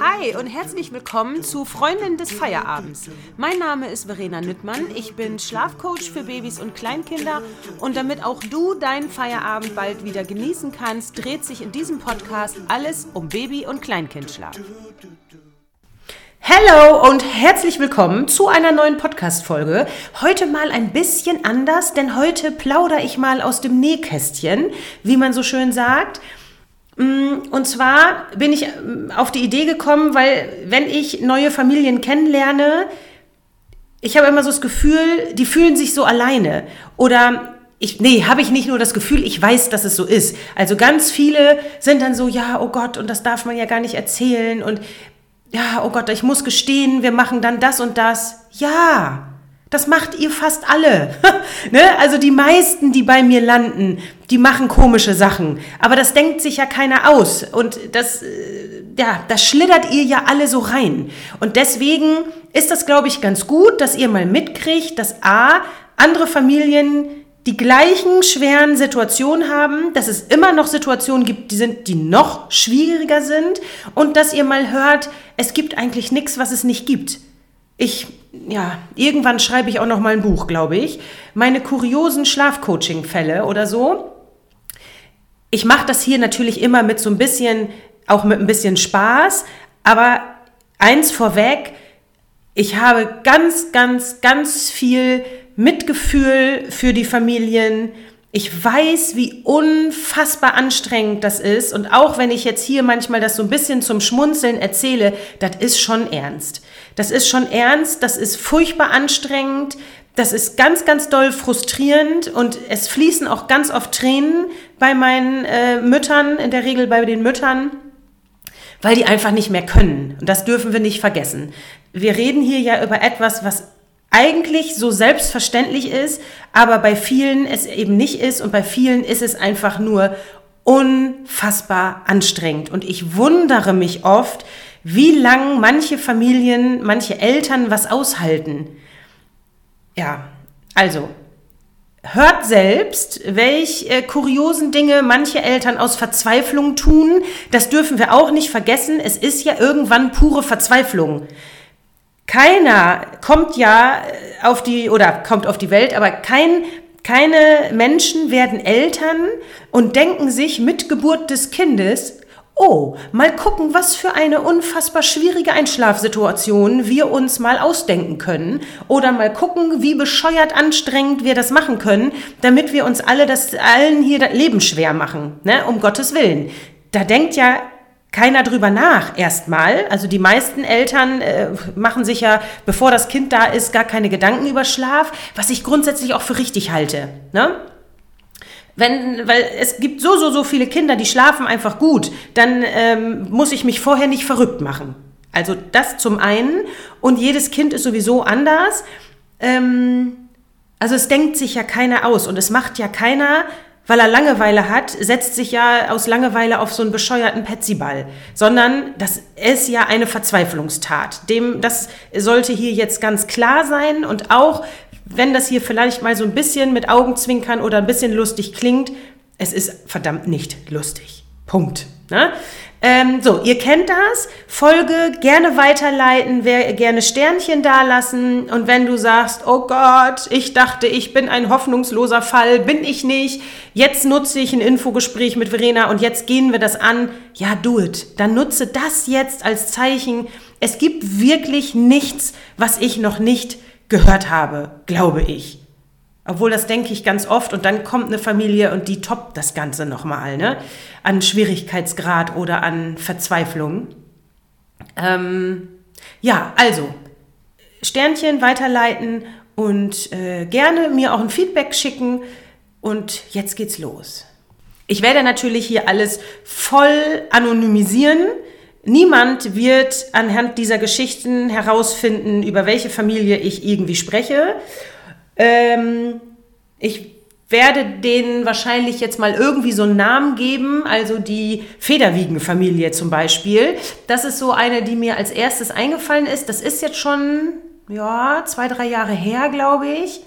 Hi und herzlich willkommen zu Freundin des Feierabends. Mein Name ist Verena Nüttmann, ich bin Schlafcoach für Babys und Kleinkinder und damit auch du deinen Feierabend bald wieder genießen kannst, dreht sich in diesem Podcast alles um Baby- und Kleinkindschlaf. Hallo und herzlich willkommen zu einer neuen Podcast-Folge. Heute mal ein bisschen anders, denn heute plaudere ich mal aus dem Nähkästchen, wie man so schön sagt. Mm, und zwar bin ich mm, auf die Idee gekommen, weil wenn ich neue Familien kennenlerne, ich habe immer so das Gefühl, die fühlen sich so alleine. Oder ich, nee, habe ich nicht nur das Gefühl, ich weiß, dass es so ist. Also ganz viele sind dann so, ja, oh Gott, und das darf man ja gar nicht erzählen. Und ja, oh Gott, ich muss gestehen, wir machen dann das und das. Ja, das macht ihr fast alle. ne? Also die meisten, die bei mir landen, die machen komische Sachen. Aber das denkt sich ja keiner aus. Und das, äh, ja, das schlittert ihr ja alle so rein. Und deswegen ist das, glaube ich, ganz gut, dass ihr mal mitkriegt, dass A, andere Familien die gleichen schweren Situationen haben, dass es immer noch Situationen gibt, die sind, die noch schwieriger sind und dass ihr mal hört, es gibt eigentlich nichts, was es nicht gibt. Ich, ja, irgendwann schreibe ich auch noch mal ein Buch, glaube ich. Meine kuriosen Schlafcoaching-Fälle oder so. Ich mache das hier natürlich immer mit so ein bisschen, auch mit ein bisschen Spaß, aber eins vorweg, ich habe ganz, ganz, ganz viel Mitgefühl für die Familien. Ich weiß, wie unfassbar anstrengend das ist. Und auch wenn ich jetzt hier manchmal das so ein bisschen zum Schmunzeln erzähle, das ist schon ernst. Das ist schon ernst, das ist furchtbar anstrengend, das ist ganz, ganz doll frustrierend und es fließen auch ganz oft Tränen bei meinen äh, Müttern, in der Regel bei den Müttern, weil die einfach nicht mehr können. Und das dürfen wir nicht vergessen. Wir reden hier ja über etwas, was eigentlich so selbstverständlich ist, aber bei vielen es eben nicht ist und bei vielen ist es einfach nur unfassbar anstrengend. Und ich wundere mich oft, wie lang manche Familien, manche Eltern was aushalten. Ja, also hört selbst, welch äh, kuriosen Dinge manche Eltern aus Verzweiflung tun. Das dürfen wir auch nicht vergessen. Es ist ja irgendwann pure Verzweiflung. Keiner kommt ja äh, auf die oder kommt auf die Welt, aber kein keine Menschen werden Eltern und denken sich mit Geburt des Kindes, oh, mal gucken, was für eine unfassbar schwierige Einschlafsituation wir uns mal ausdenken können oder mal gucken, wie bescheuert anstrengend wir das machen können, damit wir uns alle das allen hier das Leben schwer machen, ne, um Gottes Willen. Da denkt ja keiner drüber nach erstmal. Also die meisten Eltern äh, machen sich ja, bevor das Kind da ist, gar keine Gedanken über Schlaf, was ich grundsätzlich auch für richtig halte. Ne? Wenn, weil es gibt so, so, so viele Kinder, die schlafen einfach gut, dann ähm, muss ich mich vorher nicht verrückt machen. Also das zum einen. Und jedes Kind ist sowieso anders. Ähm, also es denkt sich ja keiner aus und es macht ja keiner weil er Langeweile hat, setzt sich ja aus Langeweile auf so einen bescheuerten Petsyball, sondern das ist ja eine Verzweiflungstat. Dem, das sollte hier jetzt ganz klar sein und auch wenn das hier vielleicht mal so ein bisschen mit Augenzwinkern oder ein bisschen lustig klingt, es ist verdammt nicht lustig. Punkt. Ne? Ähm, so, ihr kennt das. Folge gerne weiterleiten, wer gerne Sternchen dalassen. Und wenn du sagst, oh Gott, ich dachte, ich bin ein hoffnungsloser Fall, bin ich nicht. Jetzt nutze ich ein Infogespräch mit Verena und jetzt gehen wir das an. Ja, do it. Dann nutze das jetzt als Zeichen. Es gibt wirklich nichts, was ich noch nicht gehört habe, glaube ich. Obwohl das denke ich ganz oft und dann kommt eine Familie und die toppt das Ganze nochmal, ne? An Schwierigkeitsgrad oder an Verzweiflung. Ähm, ja, also Sternchen weiterleiten und äh, gerne mir auch ein Feedback schicken. Und jetzt geht's los. Ich werde natürlich hier alles voll anonymisieren. Niemand wird anhand dieser Geschichten herausfinden, über welche Familie ich irgendwie spreche. Ähm, ich werde denen wahrscheinlich jetzt mal irgendwie so einen Namen geben, also die Federwiegen-Familie zum Beispiel. Das ist so eine, die mir als erstes eingefallen ist. Das ist jetzt schon, ja, zwei, drei Jahre her, glaube ich.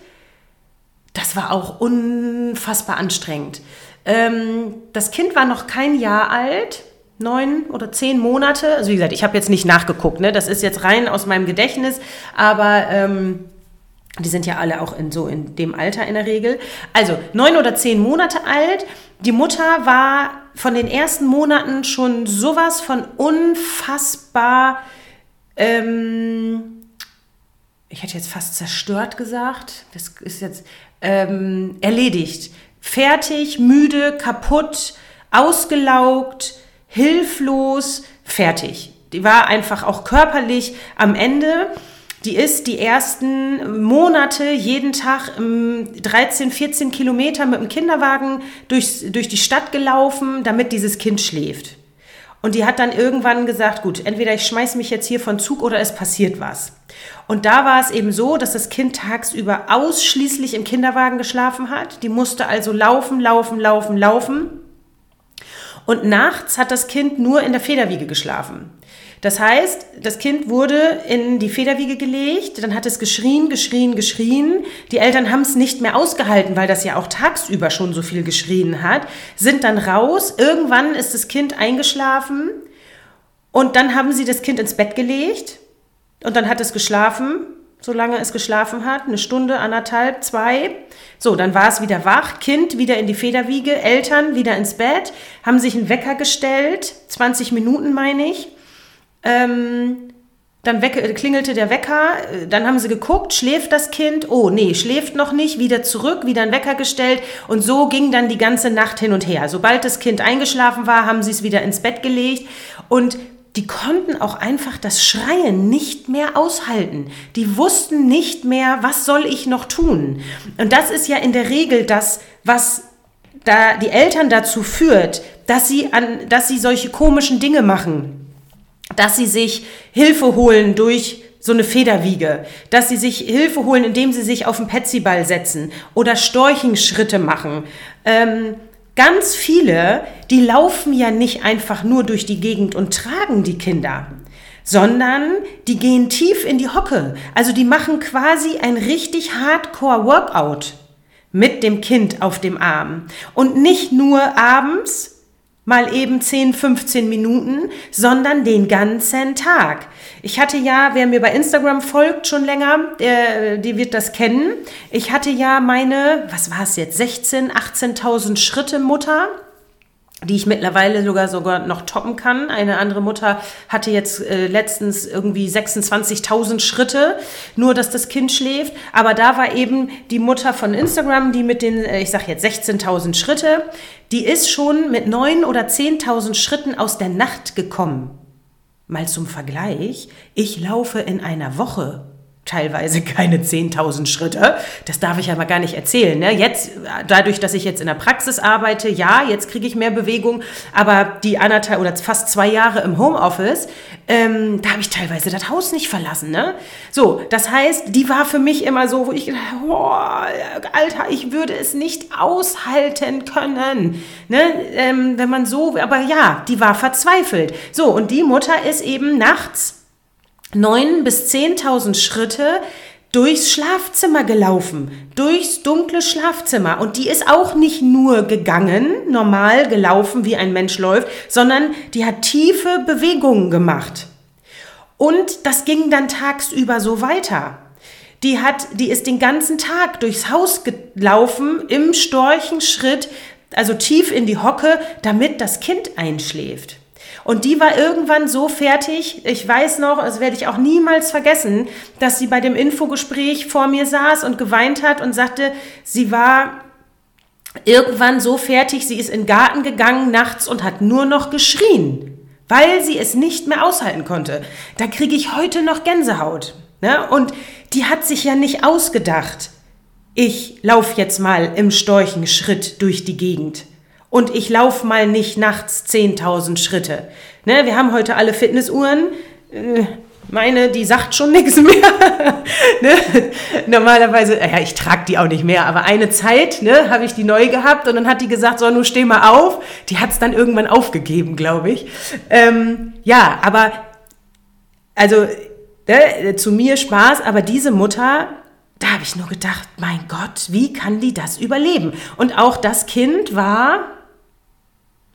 Das war auch unfassbar anstrengend. Ähm, das Kind war noch kein Jahr alt, neun oder zehn Monate. Also wie gesagt, ich habe jetzt nicht nachgeguckt, ne? das ist jetzt rein aus meinem Gedächtnis, aber ähm, die sind ja alle auch in so in dem Alter in der Regel. Also neun oder zehn Monate alt. Die Mutter war von den ersten Monaten schon sowas von unfassbar, ähm, ich hätte jetzt fast zerstört gesagt. Das ist jetzt ähm, erledigt. Fertig, müde, kaputt, ausgelaugt, hilflos, fertig. Die war einfach auch körperlich am Ende. Die ist die ersten Monate jeden Tag 13, 14 Kilometer mit dem Kinderwagen durch, durch die Stadt gelaufen, damit dieses Kind schläft. Und die hat dann irgendwann gesagt, gut, entweder ich schmeiß mich jetzt hier von Zug oder es passiert was. Und da war es eben so, dass das Kind tagsüber ausschließlich im Kinderwagen geschlafen hat. Die musste also laufen, laufen, laufen, laufen. Und nachts hat das Kind nur in der Federwiege geschlafen. Das heißt, das Kind wurde in die Federwiege gelegt, dann hat es geschrien, geschrien, geschrien. Die Eltern haben es nicht mehr ausgehalten, weil das ja auch tagsüber schon so viel geschrien hat, sind dann raus. Irgendwann ist das Kind eingeschlafen und dann haben sie das Kind ins Bett gelegt und dann hat es geschlafen, solange es geschlafen hat, eine Stunde, anderthalb, zwei. So, dann war es wieder wach, Kind wieder in die Federwiege, Eltern wieder ins Bett, haben sich einen Wecker gestellt, 20 Minuten meine ich. Ähm, dann weck, klingelte der Wecker, dann haben sie geguckt, schläft das Kind? Oh, nee, schläft noch nicht, wieder zurück, wieder ein Wecker gestellt und so ging dann die ganze Nacht hin und her. Sobald das Kind eingeschlafen war, haben sie es wieder ins Bett gelegt und die konnten auch einfach das Schreien nicht mehr aushalten. Die wussten nicht mehr, was soll ich noch tun. Und das ist ja in der Regel das, was da die Eltern dazu führt, dass sie an, dass sie solche komischen Dinge machen dass sie sich Hilfe holen durch so eine Federwiege, dass sie sich Hilfe holen, indem sie sich auf den Petsyball setzen oder Storchenschritte machen. Ähm, ganz viele, die laufen ja nicht einfach nur durch die Gegend und tragen die Kinder, sondern die gehen tief in die Hocke. Also die machen quasi ein richtig Hardcore-Workout mit dem Kind auf dem Arm. Und nicht nur abends, mal eben 10, 15 Minuten, sondern den ganzen Tag. Ich hatte ja, wer mir bei Instagram folgt schon länger, äh, die wird das kennen. Ich hatte ja meine, was war es jetzt, 16, 18.000 Schritte Mutter die ich mittlerweile sogar sogar noch toppen kann. Eine andere Mutter hatte jetzt äh, letztens irgendwie 26.000 Schritte, nur dass das Kind schläft. Aber da war eben die Mutter von Instagram, die mit den, äh, ich sag jetzt 16.000 Schritte, die ist schon mit 9.000 oder 10.000 Schritten aus der Nacht gekommen. Mal zum Vergleich, ich laufe in einer Woche teilweise keine 10.000 Schritte. Das darf ich aber gar nicht erzählen. Ne? Jetzt, dadurch, dass ich jetzt in der Praxis arbeite, ja, jetzt kriege ich mehr Bewegung, aber die anderthalb oder fast zwei Jahre im Homeoffice, ähm, da habe ich teilweise das Haus nicht verlassen. Ne? So, das heißt, die war für mich immer so, wo ich gedacht oh, Alter, ich würde es nicht aushalten können. Ne? Ähm, wenn man so, aber ja, die war verzweifelt. So, und die Mutter ist eben nachts 9.000 bis 10.000 Schritte durchs Schlafzimmer gelaufen, durchs dunkle Schlafzimmer. Und die ist auch nicht nur gegangen, normal gelaufen, wie ein Mensch läuft, sondern die hat tiefe Bewegungen gemacht. Und das ging dann tagsüber so weiter. Die hat, die ist den ganzen Tag durchs Haus gelaufen, im Storchenschritt, also tief in die Hocke, damit das Kind einschläft. Und die war irgendwann so fertig, ich weiß noch, das werde ich auch niemals vergessen, dass sie bei dem Infogespräch vor mir saß und geweint hat und sagte, sie war irgendwann so fertig, sie ist in den Garten gegangen nachts und hat nur noch geschrien, weil sie es nicht mehr aushalten konnte. Da kriege ich heute noch Gänsehaut. Ne? Und die hat sich ja nicht ausgedacht. Ich laufe jetzt mal im Storchenschritt durch die Gegend und ich laufe mal nicht nachts 10.000 Schritte. Ne, wir haben heute alle Fitnessuhren. Äh, meine, die sagt schon nichts mehr. ne? Normalerweise, ja, ich trage die auch nicht mehr, aber eine Zeit ne, habe ich die neu gehabt und dann hat die gesagt, so, nun steh mal auf. Die hat es dann irgendwann aufgegeben, glaube ich. Ähm, ja, aber, also, ne, zu mir Spaß, aber diese Mutter, da habe ich nur gedacht, mein Gott, wie kann die das überleben? Und auch das Kind war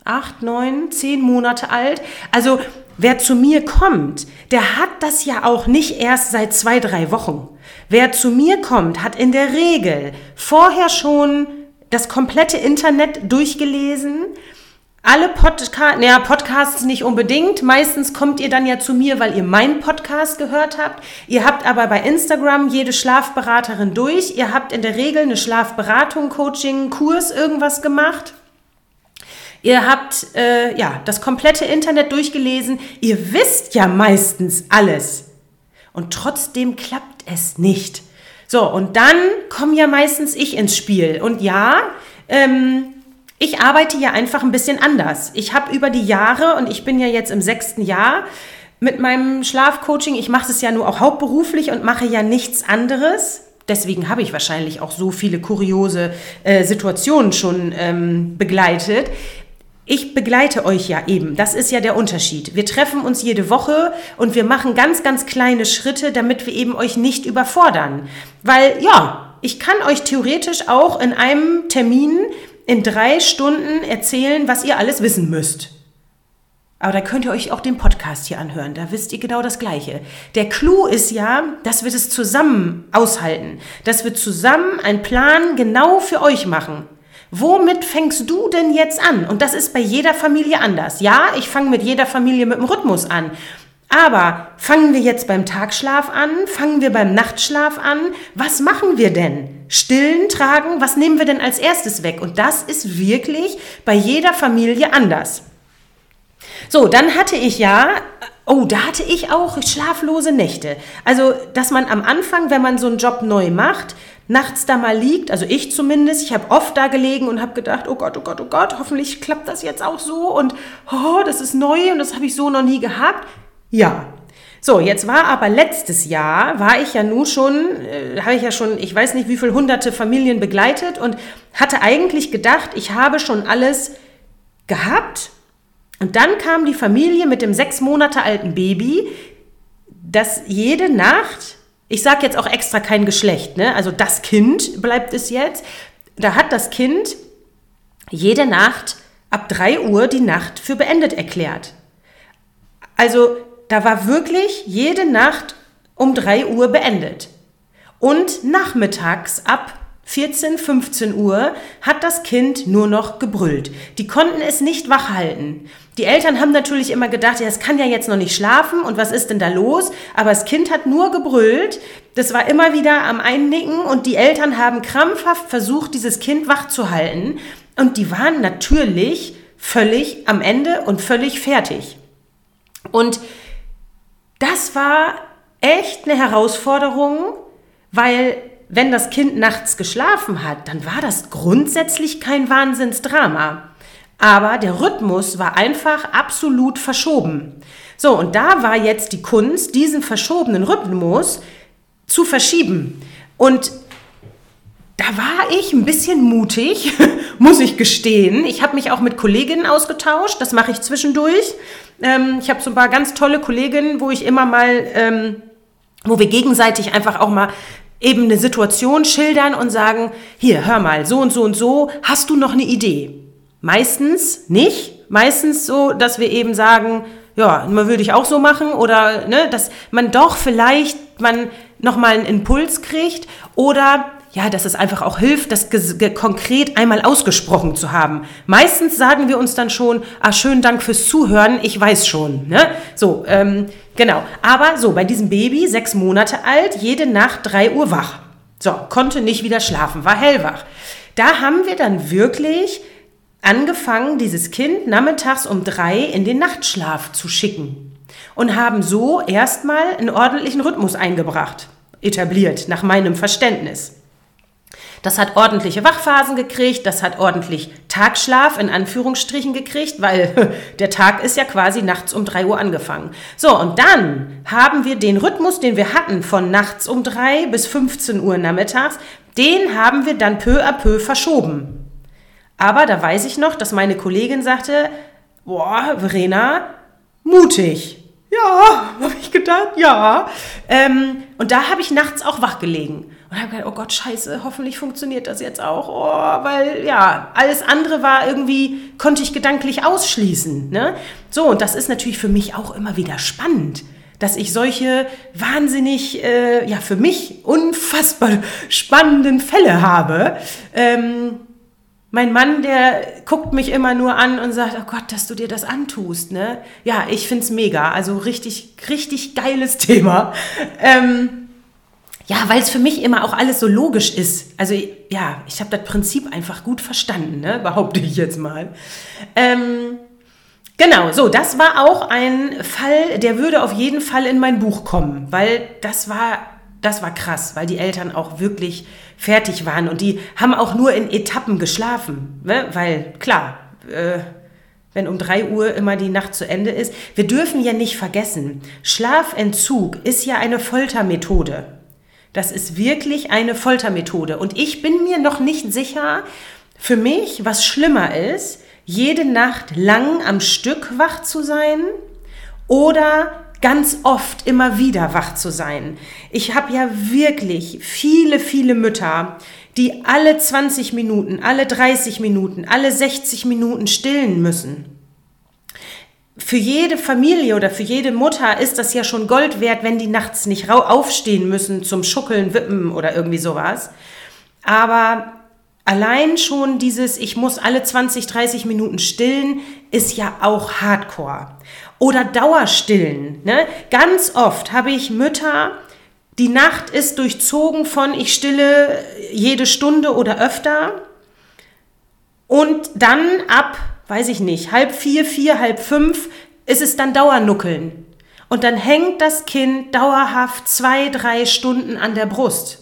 acht, neun, zehn Monate alt. Also wer zu mir kommt, der hat das ja auch nicht erst seit zwei, drei Wochen. Wer zu mir kommt, hat in der Regel vorher schon das komplette Internet durchgelesen, alle Podcasts, naja, Podcasts nicht unbedingt. Meistens kommt ihr dann ja zu mir, weil ihr meinen Podcast gehört habt. Ihr habt aber bei Instagram jede Schlafberaterin durch. Ihr habt in der Regel eine Schlafberatung, Coaching, Kurs, irgendwas gemacht. Ihr habt äh, ja das komplette Internet durchgelesen. Ihr wisst ja meistens alles. Und trotzdem klappt es nicht. So, und dann komme ja meistens ich ins Spiel. Und ja, ähm, ich arbeite ja einfach ein bisschen anders. Ich habe über die Jahre, und ich bin ja jetzt im sechsten Jahr mit meinem Schlafcoaching, ich mache es ja nur auch hauptberuflich und mache ja nichts anderes. Deswegen habe ich wahrscheinlich auch so viele kuriose äh, Situationen schon ähm, begleitet. Ich begleite euch ja eben. Das ist ja der Unterschied. Wir treffen uns jede Woche und wir machen ganz, ganz kleine Schritte, damit wir eben euch nicht überfordern. Weil ja, ich kann euch theoretisch auch in einem Termin in drei Stunden erzählen, was ihr alles wissen müsst. Aber da könnt ihr euch auch den Podcast hier anhören. Da wisst ihr genau das Gleiche. Der Clou ist ja, dass wir das zusammen aushalten. Dass wir zusammen einen Plan genau für euch machen. Womit fängst du denn jetzt an? Und das ist bei jeder Familie anders. Ja, ich fange mit jeder Familie mit dem Rhythmus an. Aber fangen wir jetzt beim Tagschlaf an? Fangen wir beim Nachtschlaf an? Was machen wir denn? Stillen, tragen, was nehmen wir denn als erstes weg? Und das ist wirklich bei jeder Familie anders. So, dann hatte ich ja, oh, da hatte ich auch schlaflose Nächte. Also, dass man am Anfang, wenn man so einen Job neu macht, nachts da mal liegt, also ich zumindest, ich habe oft da gelegen und habe gedacht, oh Gott, oh Gott, oh Gott, hoffentlich klappt das jetzt auch so und oh, das ist neu und das habe ich so noch nie gehabt. Ja. So, jetzt war aber letztes Jahr, war ich ja nun schon, äh, habe ich ja schon, ich weiß nicht wie viele hunderte Familien begleitet und hatte eigentlich gedacht, ich habe schon alles gehabt. Und dann kam die Familie mit dem sechs Monate alten Baby, das jede Nacht, ich sage jetzt auch extra kein Geschlecht, ne? also das Kind bleibt es jetzt, da hat das Kind jede Nacht ab 3 Uhr die Nacht für beendet erklärt. Also da war wirklich jede Nacht um 3 Uhr beendet. Und nachmittags ab 14, 15 Uhr hat das Kind nur noch gebrüllt. Die konnten es nicht wach halten. Die Eltern haben natürlich immer gedacht, ja, es kann ja jetzt noch nicht schlafen und was ist denn da los? Aber das Kind hat nur gebrüllt. Das war immer wieder am Einnicken und die Eltern haben krampfhaft versucht, dieses Kind wach zu halten. Und die waren natürlich völlig am Ende und völlig fertig. Und das war echt eine Herausforderung, weil wenn das Kind nachts geschlafen hat, dann war das grundsätzlich kein Wahnsinnsdrama. Aber der Rhythmus war einfach absolut verschoben. So, und da war jetzt die Kunst, diesen verschobenen Rhythmus zu verschieben. Und da war ich ein bisschen mutig, muss ich gestehen. Ich habe mich auch mit Kolleginnen ausgetauscht, das mache ich zwischendurch. Ähm, ich habe so ein paar ganz tolle Kolleginnen, wo ich immer mal, ähm, wo wir gegenseitig einfach auch mal eben eine Situation schildern und sagen, hier, hör mal, so und so und so, hast du noch eine Idee? Meistens nicht. Meistens so, dass wir eben sagen, ja, man würde ich auch so machen oder ne, dass man doch vielleicht man noch mal einen Impuls kriegt oder ja, dass es einfach auch hilft, das konkret einmal ausgesprochen zu haben. Meistens sagen wir uns dann schon, ah, schönen Dank fürs Zuhören, ich weiß schon. Ne? So, ähm, genau. Aber so, bei diesem Baby, sechs Monate alt, jede Nacht drei Uhr wach. So, konnte nicht wieder schlafen, war hellwach. Da haben wir dann wirklich angefangen, dieses Kind nachmittags um drei in den Nachtschlaf zu schicken und haben so erstmal einen ordentlichen Rhythmus eingebracht, etabliert, nach meinem Verständnis. Das hat ordentliche Wachphasen gekriegt, das hat ordentlich Tagschlaf in Anführungsstrichen gekriegt, weil der Tag ist ja quasi nachts um 3 Uhr angefangen. So, und dann haben wir den Rhythmus, den wir hatten von nachts um 3 bis 15 Uhr nachmittags, den haben wir dann peu à peu verschoben. Aber da weiß ich noch, dass meine Kollegin sagte, boah, Verena, mutig. Ja, habe ich gedacht, ja. Ähm, und da habe ich nachts auch wach gelegen Und habe gedacht, oh Gott, scheiße, hoffentlich funktioniert das jetzt auch. Oh, weil ja, alles andere war irgendwie, konnte ich gedanklich ausschließen. Ne? So, und das ist natürlich für mich auch immer wieder spannend dass ich solche wahnsinnig, äh, ja, für mich unfassbar spannenden Fälle habe. Ähm, mein Mann, der guckt mich immer nur an und sagt, oh Gott, dass du dir das antust, ne? Ja, ich find's mega. Also richtig, richtig geiles Thema. Ähm, ja, weil es für mich immer auch alles so logisch ist. Also ja, ich habe das Prinzip einfach gut verstanden, ne? behaupte ich jetzt mal. Ähm, genau, so, das war auch ein Fall, der würde auf jeden Fall in mein Buch kommen, weil das war, das war krass, weil die Eltern auch wirklich fertig waren und die haben auch nur in Etappen geschlafen, ne? weil klar, äh, wenn um 3 Uhr immer die Nacht zu Ende ist. Wir dürfen ja nicht vergessen, Schlafentzug ist ja eine Foltermethode. Das ist wirklich eine Foltermethode. Und ich bin mir noch nicht sicher, für mich, was schlimmer ist, jede Nacht lang am Stück wach zu sein oder ganz oft immer wieder wach zu sein. Ich habe ja wirklich viele, viele Mütter, die alle 20 Minuten, alle 30 Minuten, alle 60 Minuten stillen müssen. Für jede Familie oder für jede Mutter ist das ja schon Gold wert, wenn die nachts nicht aufstehen müssen zum Schuckeln, Wippen oder irgendwie sowas. Aber allein schon dieses, ich muss alle 20, 30 Minuten stillen, ist ja auch Hardcore. Oder Dauerstillen. Ne? Ganz oft habe ich Mütter, die Nacht ist durchzogen von ich stille jede Stunde oder öfter. Und dann ab, weiß ich nicht, halb vier, vier, halb fünf ist es dann Dauernuckeln. Und dann hängt das Kind dauerhaft zwei, drei Stunden an der Brust.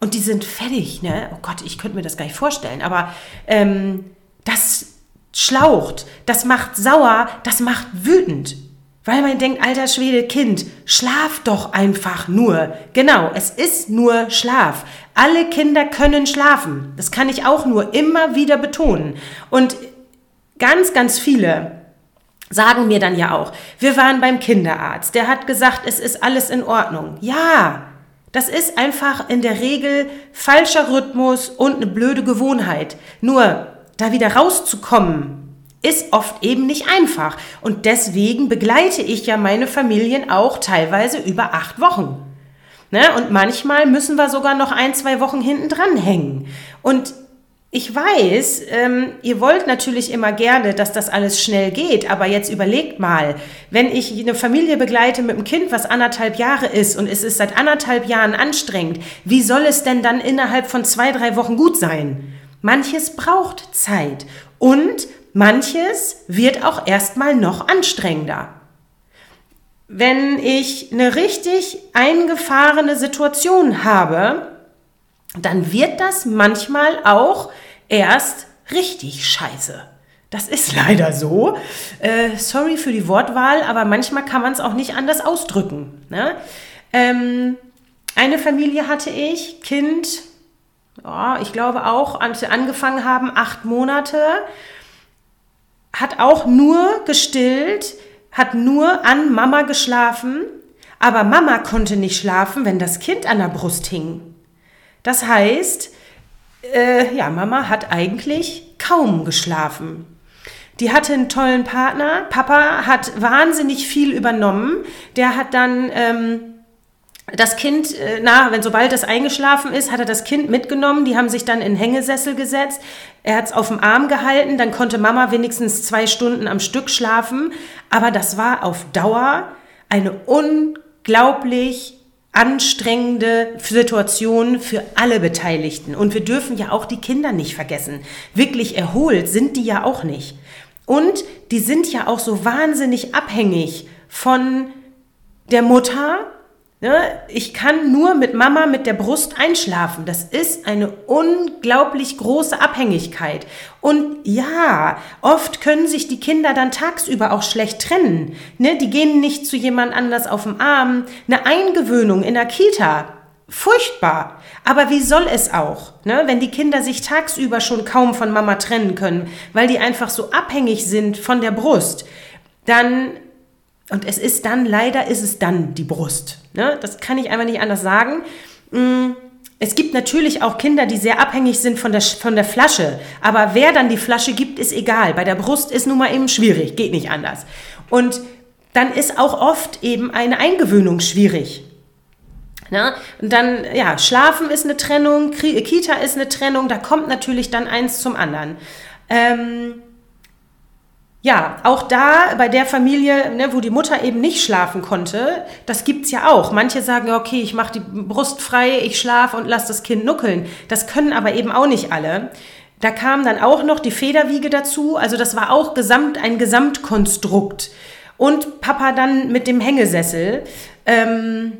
Und die sind fertig, ne? Oh Gott, ich könnte mir das gar nicht vorstellen. Aber ähm, das schlaucht, das macht sauer, das macht wütend. Weil man denkt, alter Schwede, Kind, schlaf doch einfach nur. Genau, es ist nur Schlaf. Alle Kinder können schlafen. Das kann ich auch nur immer wieder betonen. Und ganz, ganz viele sagen mir dann ja auch, wir waren beim Kinderarzt, der hat gesagt, es ist alles in Ordnung. Ja, das ist einfach in der Regel falscher Rhythmus und eine blöde Gewohnheit. Nur da wieder rauszukommen, ist oft eben nicht einfach. Und deswegen begleite ich ja meine Familien auch teilweise über acht Wochen. Ne? Und manchmal müssen wir sogar noch ein, zwei Wochen hinten dran hängen. Und ich weiß, ähm, ihr wollt natürlich immer gerne, dass das alles schnell geht, aber jetzt überlegt mal, wenn ich eine Familie begleite mit einem Kind, was anderthalb Jahre ist und es ist seit anderthalb Jahren anstrengend, wie soll es denn dann innerhalb von zwei, drei Wochen gut sein? Manches braucht Zeit und manches wird auch erstmal noch anstrengender. Wenn ich eine richtig eingefahrene Situation habe, dann wird das manchmal auch erst richtig scheiße. Das ist leider so. Äh, sorry für die Wortwahl, aber manchmal kann man es auch nicht anders ausdrücken. Ne? Ähm, eine Familie hatte ich, Kind, ja, ich glaube auch, als wir angefangen haben, acht Monate, hat auch nur gestillt, hat nur an Mama geschlafen, aber Mama konnte nicht schlafen, wenn das Kind an der Brust hing. Das heißt, äh, ja, Mama hat eigentlich kaum geschlafen. Die hatte einen tollen Partner. Papa hat wahnsinnig viel übernommen. Der hat dann ähm, das Kind, äh, na, wenn sobald das eingeschlafen ist, hat er das Kind mitgenommen. Die haben sich dann in Hängesessel gesetzt. Er hat es auf dem Arm gehalten. Dann konnte Mama wenigstens zwei Stunden am Stück schlafen. Aber das war auf Dauer eine unglaublich anstrengende Situation für alle Beteiligten. Und wir dürfen ja auch die Kinder nicht vergessen. Wirklich erholt sind die ja auch nicht. Und die sind ja auch so wahnsinnig abhängig von der Mutter? Ich kann nur mit Mama mit der Brust einschlafen. Das ist eine unglaublich große Abhängigkeit. Und ja, oft können sich die Kinder dann tagsüber auch schlecht trennen. Ne? Die gehen nicht zu jemand anders auf dem Arm. Eine Eingewöhnung in der Kita. Furchtbar. Aber wie soll es auch, ne? wenn die Kinder sich tagsüber schon kaum von Mama trennen können, weil die einfach so abhängig sind von der Brust, dann und es ist dann, leider ist es dann die Brust. Ne? Das kann ich einfach nicht anders sagen. Mm, es gibt natürlich auch Kinder, die sehr abhängig sind von der, von der Flasche. Aber wer dann die Flasche gibt, ist egal. Bei der Brust ist nun mal eben schwierig, geht nicht anders. Und dann ist auch oft eben eine Eingewöhnung schwierig. Na, und dann, ja, Schlafen ist eine Trennung, Kita ist eine Trennung, da kommt natürlich dann eins zum anderen. Ähm, ja, auch da bei der Familie, ne, wo die Mutter eben nicht schlafen konnte, das gibt's ja auch. Manche sagen, okay, ich mache die Brust frei, ich schlafe und lasse das Kind nuckeln. Das können aber eben auch nicht alle. Da kam dann auch noch die Federwiege dazu, also das war auch gesamt, ein Gesamtkonstrukt. Und Papa dann mit dem Hängesessel. Ähm,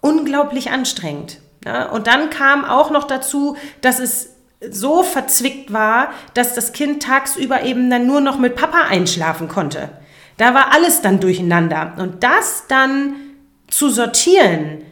unglaublich anstrengend. Ja? Und dann kam auch noch dazu, dass es so verzwickt war, dass das Kind tagsüber eben dann nur noch mit Papa einschlafen konnte. Da war alles dann durcheinander. Und das dann zu sortieren,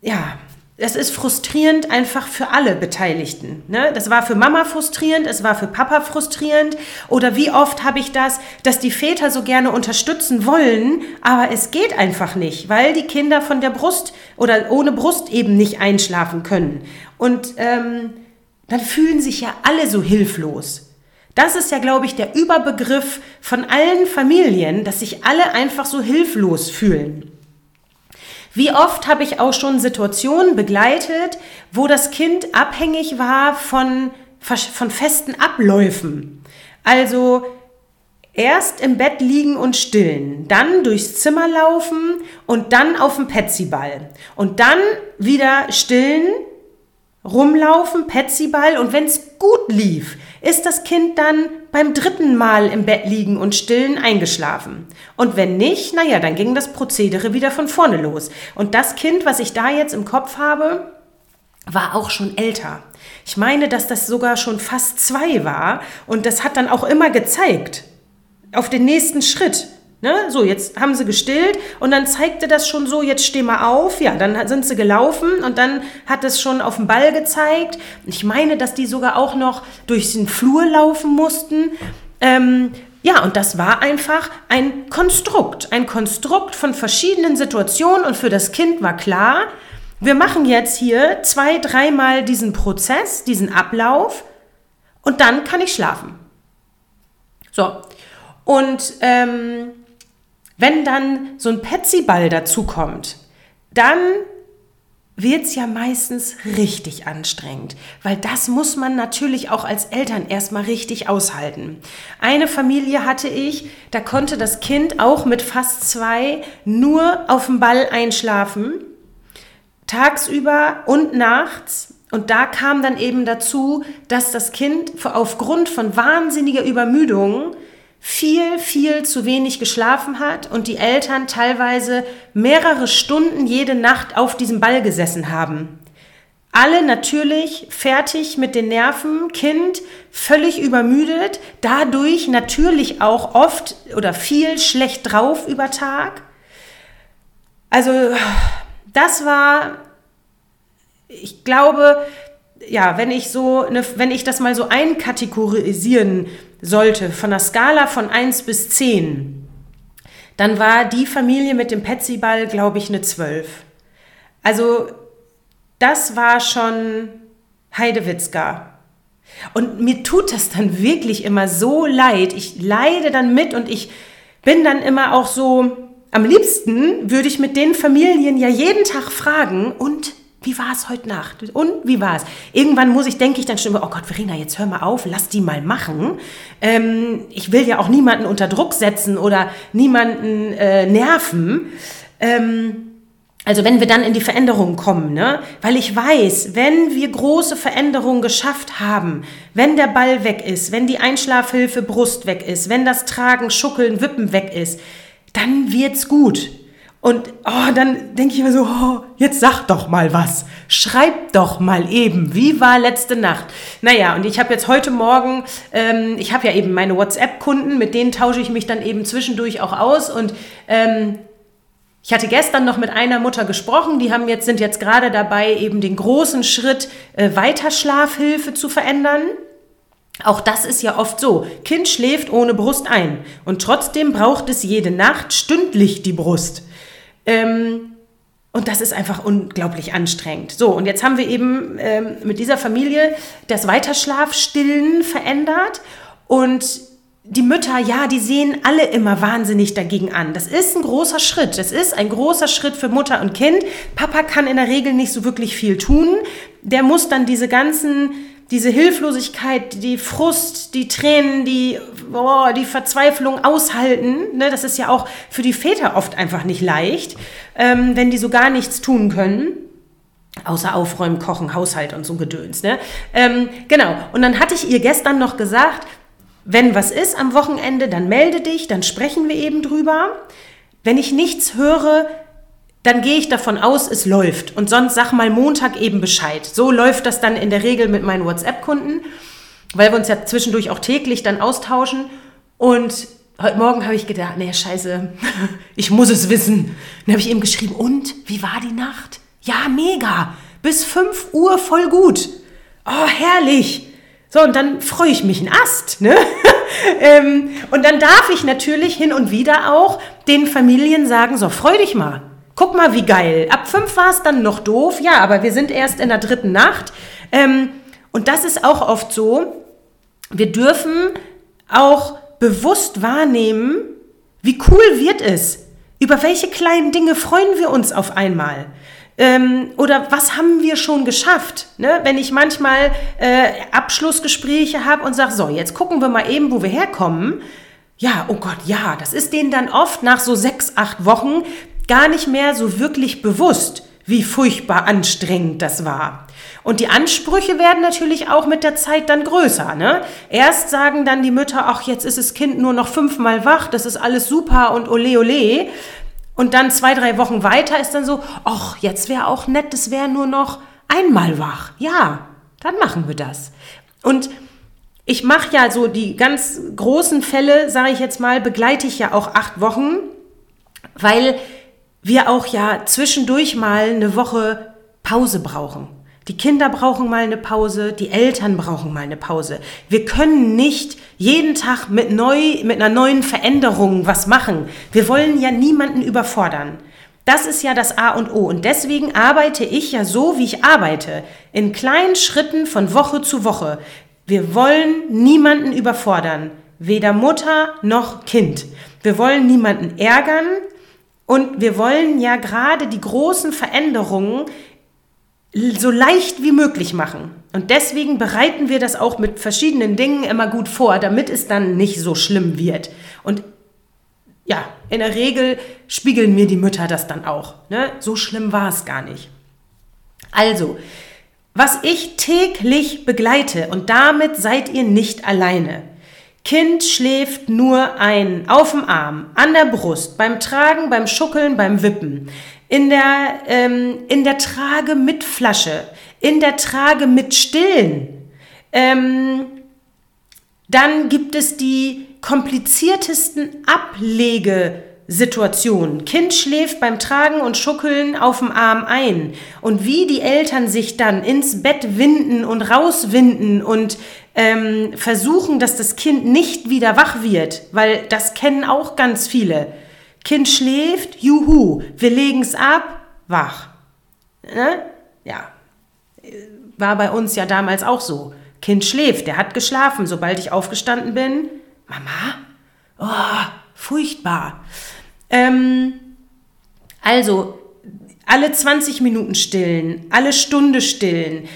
ja, das ist frustrierend einfach für alle Beteiligten. Ne? Das war für Mama frustrierend, es war für Papa frustrierend. Oder wie oft habe ich das, dass die Väter so gerne unterstützen wollen, aber es geht einfach nicht, weil die Kinder von der Brust oder ohne Brust eben nicht einschlafen können. Und ähm, dann fühlen sich ja alle so hilflos. Das ist ja, glaube ich, der Überbegriff von allen Familien, dass sich alle einfach so hilflos fühlen. Wie oft habe ich auch schon Situationen begleitet, wo das Kind abhängig war von, von festen Abläufen. Also erst im Bett liegen und stillen, dann durchs Zimmer laufen und dann auf dem Petsyball und dann wieder stillen, rumlaufen, Petsyball und wenn es gut lief, ist das Kind dann beim dritten Mal im Bett liegen und stillen eingeschlafen. Und wenn nicht, naja, dann ging das Prozedere wieder von vorne los. Und das Kind, was ich da jetzt im Kopf habe, war auch schon älter. Ich meine, dass das sogar schon fast zwei war und das hat dann auch immer gezeigt auf den nächsten Schritt. Ne? So, jetzt haben sie gestillt und dann zeigte das schon so, jetzt steh mal auf. Ja, dann sind sie gelaufen und dann hat es schon auf dem Ball gezeigt. Ich meine, dass die sogar auch noch durch den Flur laufen mussten. Ähm, ja, und das war einfach ein Konstrukt, ein Konstrukt von verschiedenen Situationen und für das Kind war klar, wir machen jetzt hier zwei, dreimal diesen Prozess, diesen Ablauf und dann kann ich schlafen. So, und ähm, wenn dann so ein Petsyball dazukommt, dann wird es ja meistens richtig anstrengend, weil das muss man natürlich auch als Eltern erstmal richtig aushalten. Eine Familie hatte ich, da konnte das Kind auch mit fast zwei nur auf dem Ball einschlafen, tagsüber und nachts. Und da kam dann eben dazu, dass das Kind aufgrund von wahnsinniger Übermüdung viel, viel zu wenig geschlafen hat und die Eltern teilweise mehrere Stunden jede Nacht auf diesem Ball gesessen haben. Alle natürlich fertig mit den Nerven, Kind völlig übermüdet, dadurch natürlich auch oft oder viel schlecht drauf über Tag. Also das war, ich glaube, ja, wenn ich so, eine, wenn ich das mal so einkategorisieren sollte, von der Skala von 1 bis 10, dann war die Familie mit dem Petsyball, glaube ich, eine 12. Also das war schon Heidewitzka. Und mir tut das dann wirklich immer so leid. Ich leide dann mit und ich bin dann immer auch so, am liebsten würde ich mit den Familien ja jeden Tag fragen, und wie war es heute Nacht? Und wie war es? Irgendwann muss ich, denke ich dann schon oh Gott, Verena, jetzt hör mal auf, lass die mal machen. Ähm, ich will ja auch niemanden unter Druck setzen oder niemanden äh, nerven. Ähm, also wenn wir dann in die Veränderung kommen, ne? weil ich weiß, wenn wir große Veränderungen geschafft haben, wenn der Ball weg ist, wenn die Einschlafhilfe Brust weg ist, wenn das Tragen, Schuckeln, Wippen weg ist, dann wird's gut. Und oh, dann denke ich mir so, oh, jetzt sag doch mal was. Schreib doch mal eben, wie war letzte Nacht? Naja, und ich habe jetzt heute Morgen, ähm, ich habe ja eben meine WhatsApp-Kunden, mit denen tausche ich mich dann eben zwischendurch auch aus. Und ähm, ich hatte gestern noch mit einer Mutter gesprochen, die haben jetzt, sind jetzt gerade dabei, eben den großen Schritt äh, Weiterschlafhilfe zu verändern. Auch das ist ja oft so. Kind schläft ohne Brust ein und trotzdem braucht es jede Nacht stündlich die Brust. Ähm, Und das ist einfach unglaublich anstrengend. So, und jetzt haben wir eben ähm, mit dieser Familie das Weiterschlafstillen verändert. Und die Mütter, ja, die sehen alle immer wahnsinnig dagegen an. Das ist ein großer Schritt. Das ist ein großer Schritt für Mutter und Kind. Papa kann in der Regel nicht so wirklich viel tun. Der muss dann diese ganzen, diese Hilflosigkeit, die Frust, die Tränen, die, oh, die Verzweiflung aushalten. Ne? Das ist ja auch für die Väter oft einfach nicht leicht, ähm, wenn die so gar nichts tun können. Außer Aufräumen, Kochen, Haushalt und so Gedöns. Ne? Ähm, genau. Und dann hatte ich ihr gestern noch gesagt, wenn was ist am Wochenende, dann melde dich, dann sprechen wir eben drüber. Wenn ich nichts höre, dann gehe ich davon aus, es läuft. Und sonst sag mal Montag eben Bescheid. So läuft das dann in der Regel mit meinen WhatsApp-Kunden, weil wir uns ja zwischendurch auch täglich dann austauschen. Und heute Morgen habe ich gedacht, nee, scheiße, ich muss es wissen. Dann habe ich eben geschrieben, und, wie war die Nacht? Ja, mega. Bis 5 Uhr voll gut. Oh, herrlich. So, und dann freue ich mich ein Ast. Ne? ähm, und dann darf ich natürlich hin und wieder auch den Familien sagen, so, freu dich mal. Guck mal, wie geil. Ab fünf war es dann noch doof. Ja, aber wir sind erst in der dritten Nacht. Ähm, und das ist auch oft so. Wir dürfen auch bewusst wahrnehmen, wie cool wird es. Über welche kleinen Dinge freuen wir uns auf einmal? Ähm, oder was haben wir schon geschafft? Ne? Wenn ich manchmal äh, Abschlussgespräche habe und sage, so, jetzt gucken wir mal eben, wo wir herkommen. Ja, oh Gott, ja, das ist denen dann oft nach so sechs, acht Wochen gar nicht mehr so wirklich bewusst, wie furchtbar anstrengend das war. Und die Ansprüche werden natürlich auch mit der Zeit dann größer. Ne? Erst sagen dann die Mütter, ach, jetzt ist das Kind nur noch fünfmal wach, das ist alles super und ole ole. Und dann zwei, drei Wochen weiter ist dann so, ach, jetzt wäre auch nett, das wäre nur noch einmal wach. Ja, dann machen wir das. Und ich mache ja so die ganz großen Fälle, sage ich jetzt mal, begleite ich ja auch acht Wochen, weil wir auch ja zwischendurch mal eine Woche Pause brauchen. Die Kinder brauchen mal eine Pause, die Eltern brauchen mal eine Pause. Wir können nicht jeden Tag mit, neu, mit einer neuen Veränderung was machen. Wir wollen ja niemanden überfordern. Das ist ja das A und O. Und deswegen arbeite ich ja so, wie ich arbeite. In kleinen Schritten von Woche zu Woche. Wir wollen niemanden überfordern. Weder Mutter noch Kind. Wir wollen niemanden ärgern. Und wir wollen ja gerade die großen Veränderungen so leicht wie möglich machen. Und deswegen bereiten wir das auch mit verschiedenen Dingen immer gut vor, damit es dann nicht so schlimm wird. Und ja, in der Regel spiegeln mir die Mütter das dann auch. Ne? So schlimm war es gar nicht. Also, was ich täglich begleite, und damit seid ihr nicht alleine. Kind schläft nur ein, auf dem Arm, an der Brust, beim Tragen, beim Schuckeln, beim Wippen in der, ähm, in der Trage mit Flasche, in der Trage mit Stillen. Ähm, dann gibt es die kompliziertesten Ablegesituationen. Kind schläft beim Tragen und Schuckeln auf dem Arm ein. Und wie die Eltern sich dann ins Bett winden und rauswinden und ähm, versuchen, dass das Kind nicht wieder wach wird, weil das kennen auch ganz viele. Kind schläft, juhu, wir legen es ab, wach. Ne? Ja, war bei uns ja damals auch so. Kind schläft, der hat geschlafen. Sobald ich aufgestanden bin, Mama, oh, furchtbar. Ähm, also, alle 20 Minuten stillen, alle Stunde stillen,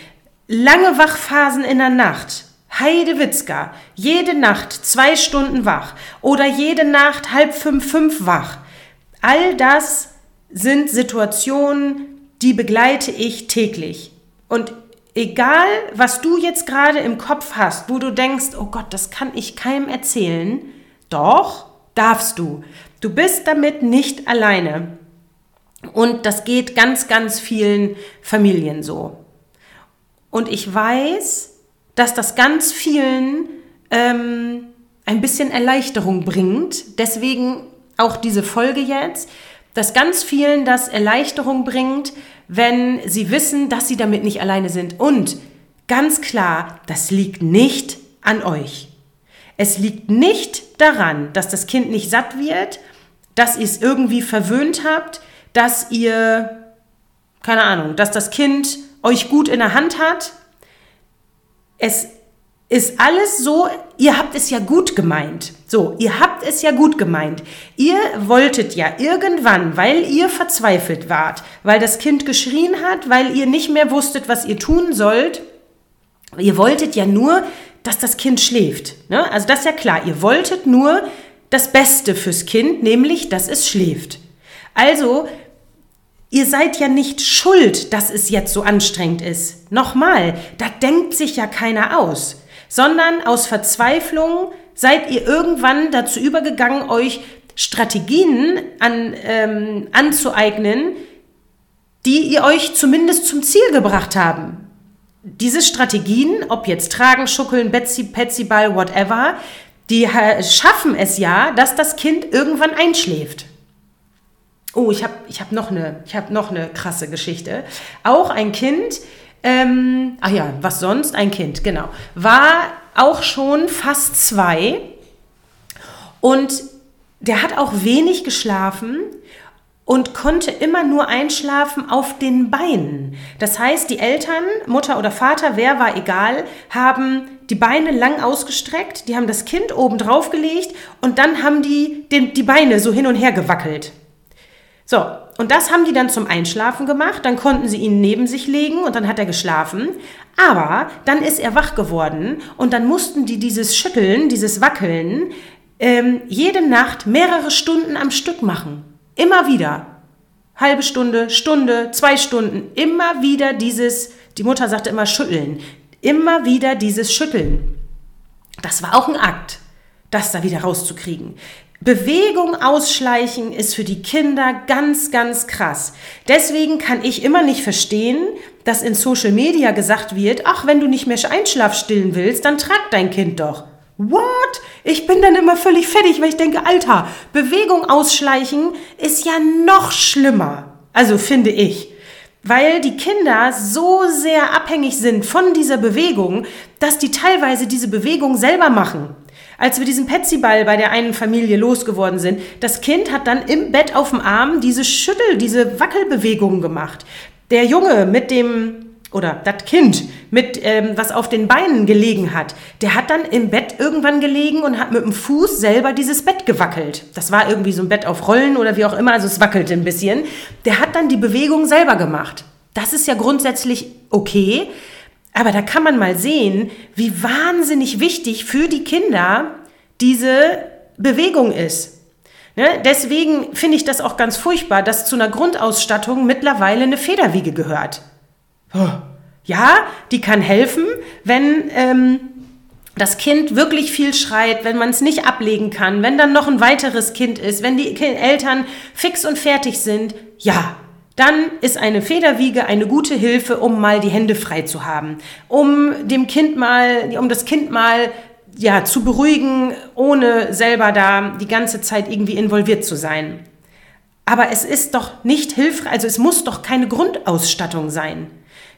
lange Wachphasen in der Nacht, Heidewitzka, jede Nacht zwei Stunden wach oder jede Nacht halb fünf, fünf wach. All das sind Situationen, die begleite ich täglich. Und egal, was du jetzt gerade im Kopf hast, wo du denkst, oh Gott, das kann ich keinem erzählen, doch, darfst du. Du bist damit nicht alleine. Und das geht ganz, ganz vielen Familien so. Und ich weiß, dass das ganz vielen ähm, ein bisschen Erleichterung bringt. Deswegen auch diese Folge jetzt, dass ganz vielen das Erleichterung bringt, wenn sie wissen, dass sie damit nicht alleine sind. Und ganz klar, das liegt nicht an euch. Es liegt nicht daran, dass das Kind nicht satt wird, dass ihr es irgendwie verwöhnt habt, dass ihr keine Ahnung, dass das Kind euch gut in der Hand hat. Es ist alles so, ihr habt es ja gut gemeint. So, ihr habt es ja gut gemeint. Ihr wolltet ja irgendwann, weil ihr verzweifelt wart, weil das Kind geschrien hat, weil ihr nicht mehr wusstet, was ihr tun sollt, ihr wolltet ja nur, dass das Kind schläft. Ne? Also das ist ja klar, ihr wolltet nur das Beste fürs Kind, nämlich, dass es schläft. Also, ihr seid ja nicht schuld, dass es jetzt so anstrengend ist. Nochmal, da denkt sich ja keiner aus sondern aus Verzweiflung seid ihr irgendwann dazu übergegangen, euch Strategien an, ähm, anzueignen, die ihr euch zumindest zum Ziel gebracht haben. Diese Strategien, ob jetzt Tragen, Schuckeln, Betsy, Petsyball, whatever, die schaffen es ja, dass das Kind irgendwann einschläft. Oh, ich habe ich hab noch, eine, hab noch eine krasse Geschichte. Auch ein Kind, ähm, ach ja, was sonst? Ein Kind, genau. War auch schon fast zwei und der hat auch wenig geschlafen und konnte immer nur einschlafen auf den Beinen. Das heißt, die Eltern, Mutter oder Vater, wer war egal, haben die Beine lang ausgestreckt, die haben das Kind oben drauf gelegt und dann haben die den, die Beine so hin und her gewackelt. So, und das haben die dann zum Einschlafen gemacht. Dann konnten sie ihn neben sich legen und dann hat er geschlafen. Aber dann ist er wach geworden und dann mussten die dieses Schütteln, dieses Wackeln ähm, jede Nacht mehrere Stunden am Stück machen. Immer wieder. Halbe Stunde, Stunde, zwei Stunden. Immer wieder dieses, die Mutter sagte immer schütteln. Immer wieder dieses Schütteln. Das war auch ein Akt, das da wieder rauszukriegen. Bewegung ausschleichen ist für die Kinder ganz, ganz krass. Deswegen kann ich immer nicht verstehen, dass in Social Media gesagt wird, ach, wenn du nicht mehr Einschlaf stillen willst, dann trag dein Kind doch. What? Ich bin dann immer völlig fertig, weil ich denke, Alter, Bewegung ausschleichen ist ja noch schlimmer. Also finde ich. Weil die Kinder so sehr abhängig sind von dieser Bewegung, dass die teilweise diese Bewegung selber machen. Als wir diesen Petsyball bei der einen Familie losgeworden sind, das Kind hat dann im Bett auf dem Arm diese Schüttel, diese Wackelbewegungen gemacht. Der Junge mit dem oder das Kind mit ähm, was auf den Beinen gelegen hat, der hat dann im Bett irgendwann gelegen und hat mit dem Fuß selber dieses Bett gewackelt. Das war irgendwie so ein Bett auf Rollen oder wie auch immer, also es wackelte ein bisschen. Der hat dann die Bewegung selber gemacht. Das ist ja grundsätzlich okay, aber da kann man mal sehen, wie wahnsinnig wichtig für die Kinder diese Bewegung ist. Ne? Deswegen finde ich das auch ganz furchtbar, dass zu einer Grundausstattung mittlerweile eine Federwiege gehört. Ja, die kann helfen, wenn ähm, das Kind wirklich viel schreit, wenn man es nicht ablegen kann, wenn dann noch ein weiteres Kind ist, wenn die Eltern fix und fertig sind. Ja, dann ist eine Federwiege eine gute Hilfe, um mal die Hände frei zu haben, um dem Kind mal, um das Kind mal ja, zu beruhigen, ohne selber da die ganze Zeit irgendwie involviert zu sein. Aber es ist doch nicht hilfreich, also es muss doch keine Grundausstattung sein.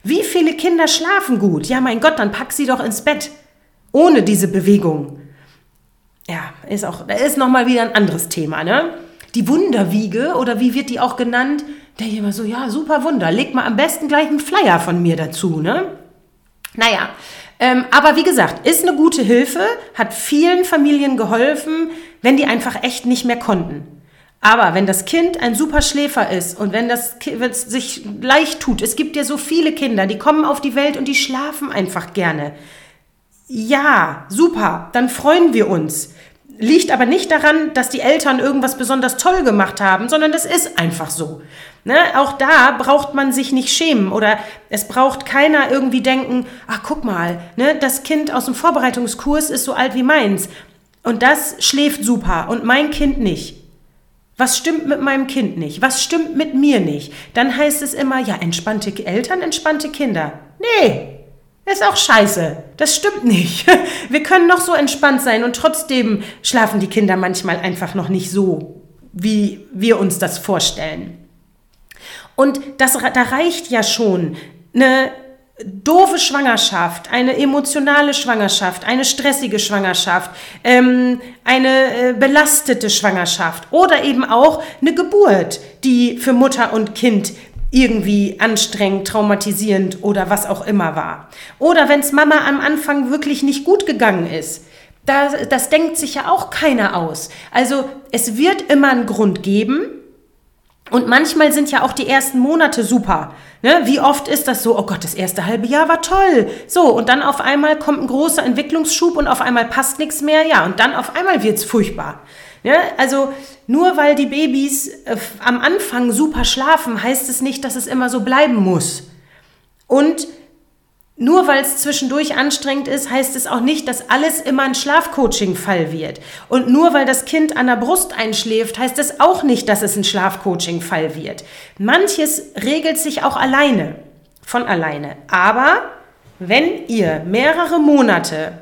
Wie viele Kinder schlafen gut? Ja, mein Gott, dann pack sie doch ins Bett. Ohne diese Bewegung. Ja, ist auch, ist nochmal wieder ein anderes Thema, ne? Die Wunderwiege, oder wie wird die auch genannt? Der immer so, ja, super Wunder. Leg mal am besten gleich einen Flyer von mir dazu, ne? Naja, ähm, aber wie gesagt, ist eine gute Hilfe, hat vielen Familien geholfen, wenn die einfach echt nicht mehr konnten. Aber wenn das Kind ein super Schläfer ist und wenn das wenn es sich leicht tut, es gibt ja so viele Kinder, die kommen auf die Welt und die schlafen einfach gerne. Ja, super, dann freuen wir uns. Liegt aber nicht daran, dass die Eltern irgendwas besonders toll gemacht haben, sondern das ist einfach so. Ne? Auch da braucht man sich nicht schämen oder es braucht keiner irgendwie denken, ach guck mal, ne, das Kind aus dem Vorbereitungskurs ist so alt wie meins und das schläft super und mein Kind nicht. Was stimmt mit meinem Kind nicht? Was stimmt mit mir nicht? Dann heißt es immer, ja, entspannte Eltern, entspannte Kinder. Nee, ist auch scheiße. Das stimmt nicht. Wir können noch so entspannt sein und trotzdem schlafen die Kinder manchmal einfach noch nicht so, wie wir uns das vorstellen. Und das, da reicht ja schon eine doofe Schwangerschaft, eine emotionale Schwangerschaft, eine stressige Schwangerschaft, ähm, eine äh, belastete Schwangerschaft oder eben auch eine Geburt, die für Mutter und Kind irgendwie anstrengend, traumatisierend oder was auch immer war. Oder wenn es Mama am Anfang wirklich nicht gut gegangen ist. Das, das denkt sich ja auch keiner aus. Also es wird immer einen Grund geben. Und manchmal sind ja auch die ersten Monate super. Ne? Wie oft ist das so, oh Gott, das erste halbe Jahr war toll. So, und dann auf einmal kommt ein großer Entwicklungsschub und auf einmal passt nichts mehr. Ja, und dann auf einmal wird es furchtbar. Ja, also nur weil die Babys äh, am Anfang super schlafen, heißt es nicht, dass es immer so bleiben muss. Und nur weil es zwischendurch anstrengend ist, heißt es auch nicht, dass alles immer ein Schlafcoaching-Fall wird. Und nur weil das Kind an der Brust einschläft, heißt es auch nicht, dass es ein Schlafcoaching-Fall wird. Manches regelt sich auch alleine, von alleine. Aber wenn ihr mehrere Monate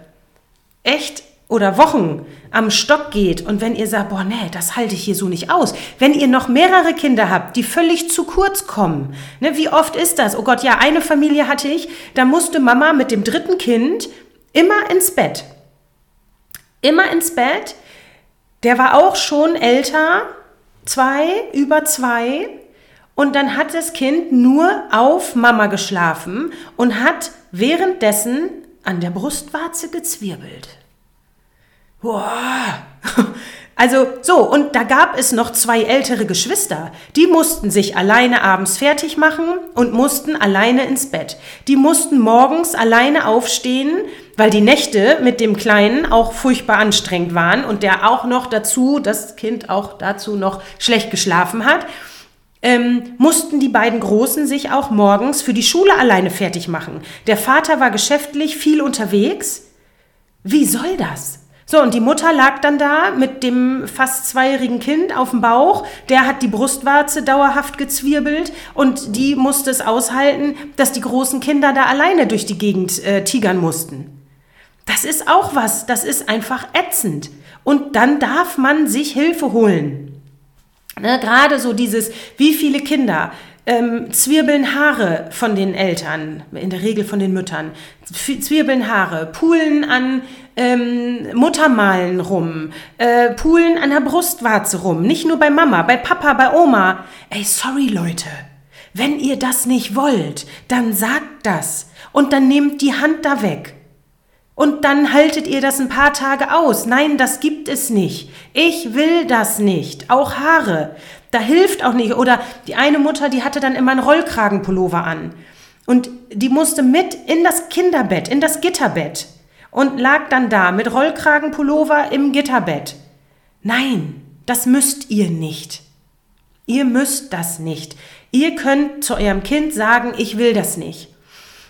echt oder Wochen am Stock geht und wenn ihr sagt, boah, nee, das halte ich hier so nicht aus. Wenn ihr noch mehrere Kinder habt, die völlig zu kurz kommen, ne, wie oft ist das? Oh Gott, ja, eine Familie hatte ich, da musste Mama mit dem dritten Kind immer ins Bett. Immer ins Bett. Der war auch schon älter, zwei, über zwei. Und dann hat das Kind nur auf Mama geschlafen und hat währenddessen an der Brustwarze gezwirbelt. Boah. Also so, und da gab es noch zwei ältere Geschwister, die mussten sich alleine abends fertig machen und mussten alleine ins Bett. Die mussten morgens alleine aufstehen, weil die Nächte mit dem Kleinen auch furchtbar anstrengend waren und der auch noch dazu, das Kind auch dazu noch schlecht geschlafen hat. Ähm, mussten die beiden Großen sich auch morgens für die Schule alleine fertig machen. Der Vater war geschäftlich viel unterwegs. Wie soll das? So, und die Mutter lag dann da mit dem fast zweijährigen Kind auf dem Bauch. Der hat die Brustwarze dauerhaft gezwirbelt und die musste es aushalten, dass die großen Kinder da alleine durch die Gegend äh, tigern mussten. Das ist auch was, das ist einfach ätzend. Und dann darf man sich Hilfe holen. Ne, Gerade so dieses, wie viele Kinder ähm, zwirbeln Haare von den Eltern, in der Regel von den Müttern, zwirbeln Haare, pulen an ähm, Muttermalen rum, äh, pulen an der Brustwarze rum, nicht nur bei Mama, bei Papa, bei Oma. Ey, sorry Leute, wenn ihr das nicht wollt, dann sagt das und dann nehmt die Hand da weg. Und dann haltet ihr das ein paar Tage aus. Nein, das gibt es nicht. Ich will das nicht. Auch Haare. Da hilft auch nicht. Oder die eine Mutter, die hatte dann immer einen Rollkragenpullover an. Und die musste mit in das Kinderbett, in das Gitterbett. Und lag dann da mit Rollkragenpullover im Gitterbett. Nein, das müsst ihr nicht. Ihr müsst das nicht. Ihr könnt zu eurem Kind sagen, ich will das nicht.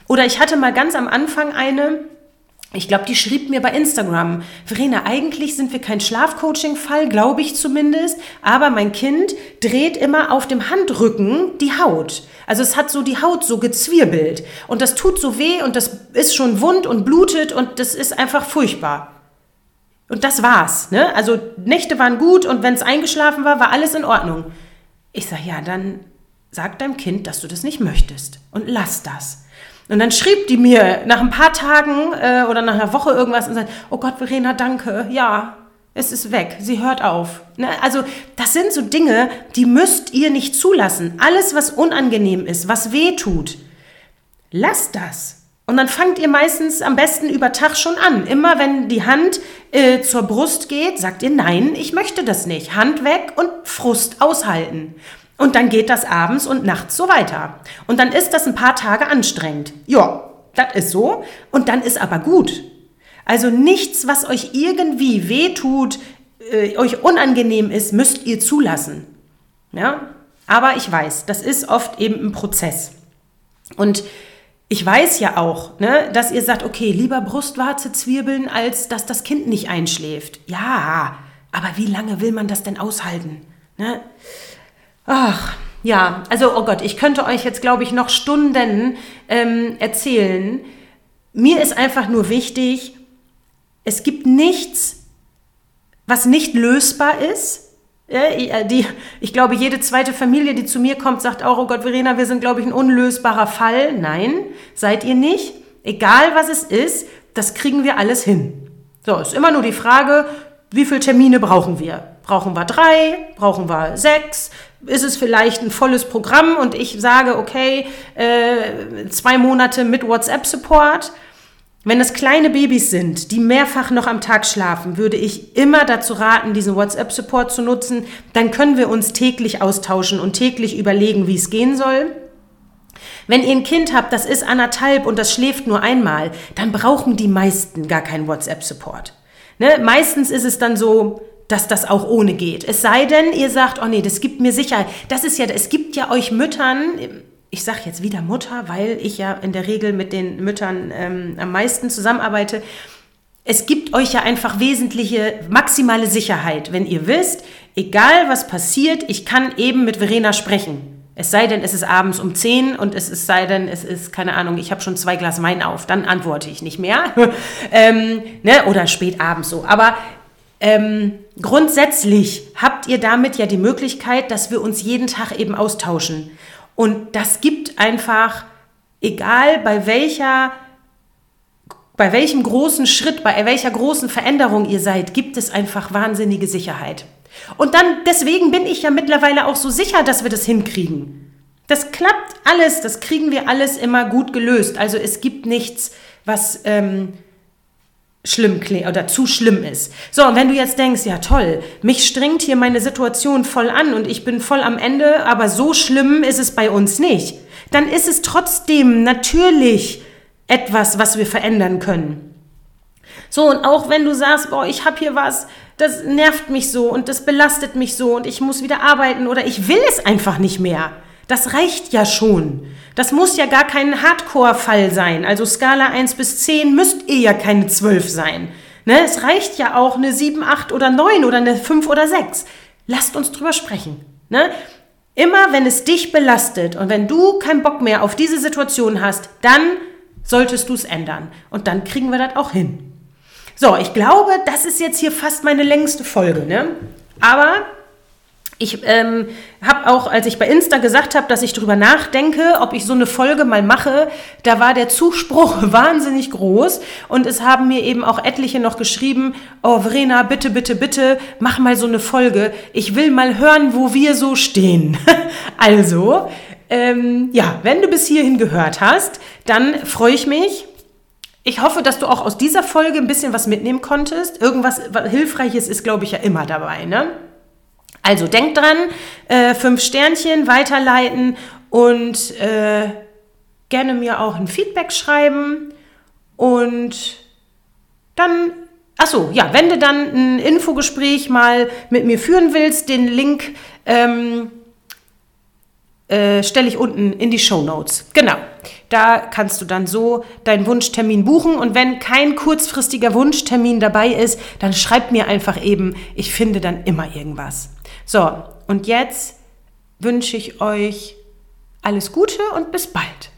Oder ich hatte mal ganz am Anfang eine, ich glaube, die schrieb mir bei Instagram, Verena, eigentlich sind wir kein Schlafcoaching-Fall, glaube ich zumindest, aber mein Kind dreht immer auf dem Handrücken die Haut. Also es hat so die Haut so gezwirbelt und das tut so weh und das ist schon wund und blutet und das ist einfach furchtbar. Und das war's. Ne? Also Nächte waren gut und wenn es eingeschlafen war, war alles in Ordnung. Ich sage, ja, dann sag deinem Kind, dass du das nicht möchtest und lass das. Und dann schrieb die mir nach ein paar Tagen äh, oder nach einer Woche irgendwas und sagt, oh Gott, Verena, danke, ja, es ist weg, sie hört auf. Ne? Also das sind so Dinge, die müsst ihr nicht zulassen. Alles, was unangenehm ist, was weh tut, lasst das. Und dann fangt ihr meistens am besten über Tag schon an. Immer wenn die Hand äh, zur Brust geht, sagt ihr, nein, ich möchte das nicht. Hand weg und Frust aushalten. Und dann geht das abends und nachts so weiter. Und dann ist das ein paar Tage anstrengend. Ja, das ist so. Und dann ist aber gut. Also nichts, was euch irgendwie wehtut, äh, euch unangenehm ist, müsst ihr zulassen. Ja? Aber ich weiß, das ist oft eben ein Prozess. Und ich weiß ja auch, ne, dass ihr sagt, okay, lieber Brustwarze zwirbeln, als dass das Kind nicht einschläft. Ja, aber wie lange will man das denn aushalten? Ne? Ach, ja, also, oh Gott, ich könnte euch jetzt, glaube ich, noch Stunden ähm, erzählen. Mir ist einfach nur wichtig, es gibt nichts, was nicht lösbar ist. Äh, die, ich glaube, jede zweite Familie, die zu mir kommt, sagt auch, oh Gott, Verena, wir sind, glaube ich, ein unlösbarer Fall. Nein, seid ihr nicht. Egal was es ist, das kriegen wir alles hin. So, ist immer nur die Frage, wie viele Termine brauchen wir? Brauchen wir drei? Brauchen wir sechs? Ist es vielleicht ein volles Programm und ich sage, okay, äh, zwei Monate mit WhatsApp-Support? Wenn es kleine Babys sind, die mehrfach noch am Tag schlafen, würde ich immer dazu raten, diesen WhatsApp-Support zu nutzen. Dann können wir uns täglich austauschen und täglich überlegen, wie es gehen soll. Wenn ihr ein Kind habt, das ist anderthalb und das schläft nur einmal, dann brauchen die meisten gar keinen WhatsApp-Support. Ne? Meistens ist es dann so, dass das auch ohne geht. Es sei denn, ihr sagt, oh nee, das gibt mir Sicherheit. Das ist ja, es gibt ja euch Müttern, ich sage jetzt wieder Mutter, weil ich ja in der Regel mit den Müttern ähm, am meisten zusammenarbeite. Es gibt euch ja einfach wesentliche, maximale Sicherheit, wenn ihr wisst, egal was passiert, ich kann eben mit Verena sprechen. Es sei denn, es ist abends um 10 und es ist, sei denn, es ist, keine Ahnung, ich habe schon zwei Glas Wein auf, dann antworte ich nicht mehr. ähm, ne? Oder spät abends so. Aber ähm, grundsätzlich habt ihr damit ja die Möglichkeit, dass wir uns jeden Tag eben austauschen. Und das gibt einfach, egal bei welcher, bei welchem großen Schritt, bei welcher großen Veränderung ihr seid, gibt es einfach wahnsinnige Sicherheit. Und dann, deswegen bin ich ja mittlerweile auch so sicher, dass wir das hinkriegen. Das klappt alles, das kriegen wir alles immer gut gelöst. Also es gibt nichts, was ähm, schlimm oder zu schlimm ist. So, und wenn du jetzt denkst, ja toll, mich strengt hier meine Situation voll an und ich bin voll am Ende, aber so schlimm ist es bei uns nicht, dann ist es trotzdem natürlich etwas, was wir verändern können. So, und auch wenn du sagst, boah, ich habe hier was, das nervt mich so und das belastet mich so und ich muss wieder arbeiten oder ich will es einfach nicht mehr. Das reicht ja schon. Das muss ja gar kein Hardcore-Fall sein. Also Skala 1 bis 10 müsst ihr ja keine 12 sein. Ne? Es reicht ja auch eine 7, 8 oder 9 oder eine 5 oder 6. Lasst uns drüber sprechen. Ne? Immer wenn es dich belastet und wenn du keinen Bock mehr auf diese Situation hast, dann solltest du es ändern. Und dann kriegen wir das auch hin. So, ich glaube, das ist jetzt hier fast meine längste Folge. Ne? Aber ich ähm, habe auch, als ich bei Insta gesagt habe, dass ich darüber nachdenke, ob ich so eine Folge mal mache, da war der Zuspruch wahnsinnig groß und es haben mir eben auch etliche noch geschrieben, oh Verena, bitte, bitte, bitte, mach mal so eine Folge. Ich will mal hören, wo wir so stehen. also, ähm, ja, wenn du bis hierhin gehört hast, dann freue ich mich. Ich hoffe, dass du auch aus dieser Folge ein bisschen was mitnehmen konntest. Irgendwas Hilfreiches ist, glaube ich, ja immer dabei, ne? Also denkt dran, äh, fünf Sternchen weiterleiten und äh, gerne mir auch ein Feedback schreiben. Und dann, achso, ja, wenn du dann ein Infogespräch mal mit mir führen willst, den Link ähm, äh, stelle ich unten in die Show Notes. Genau. Da kannst du dann so deinen Wunschtermin buchen. Und wenn kein kurzfristiger Wunschtermin dabei ist, dann schreib mir einfach eben. Ich finde dann immer irgendwas. So, und jetzt wünsche ich euch alles Gute und bis bald.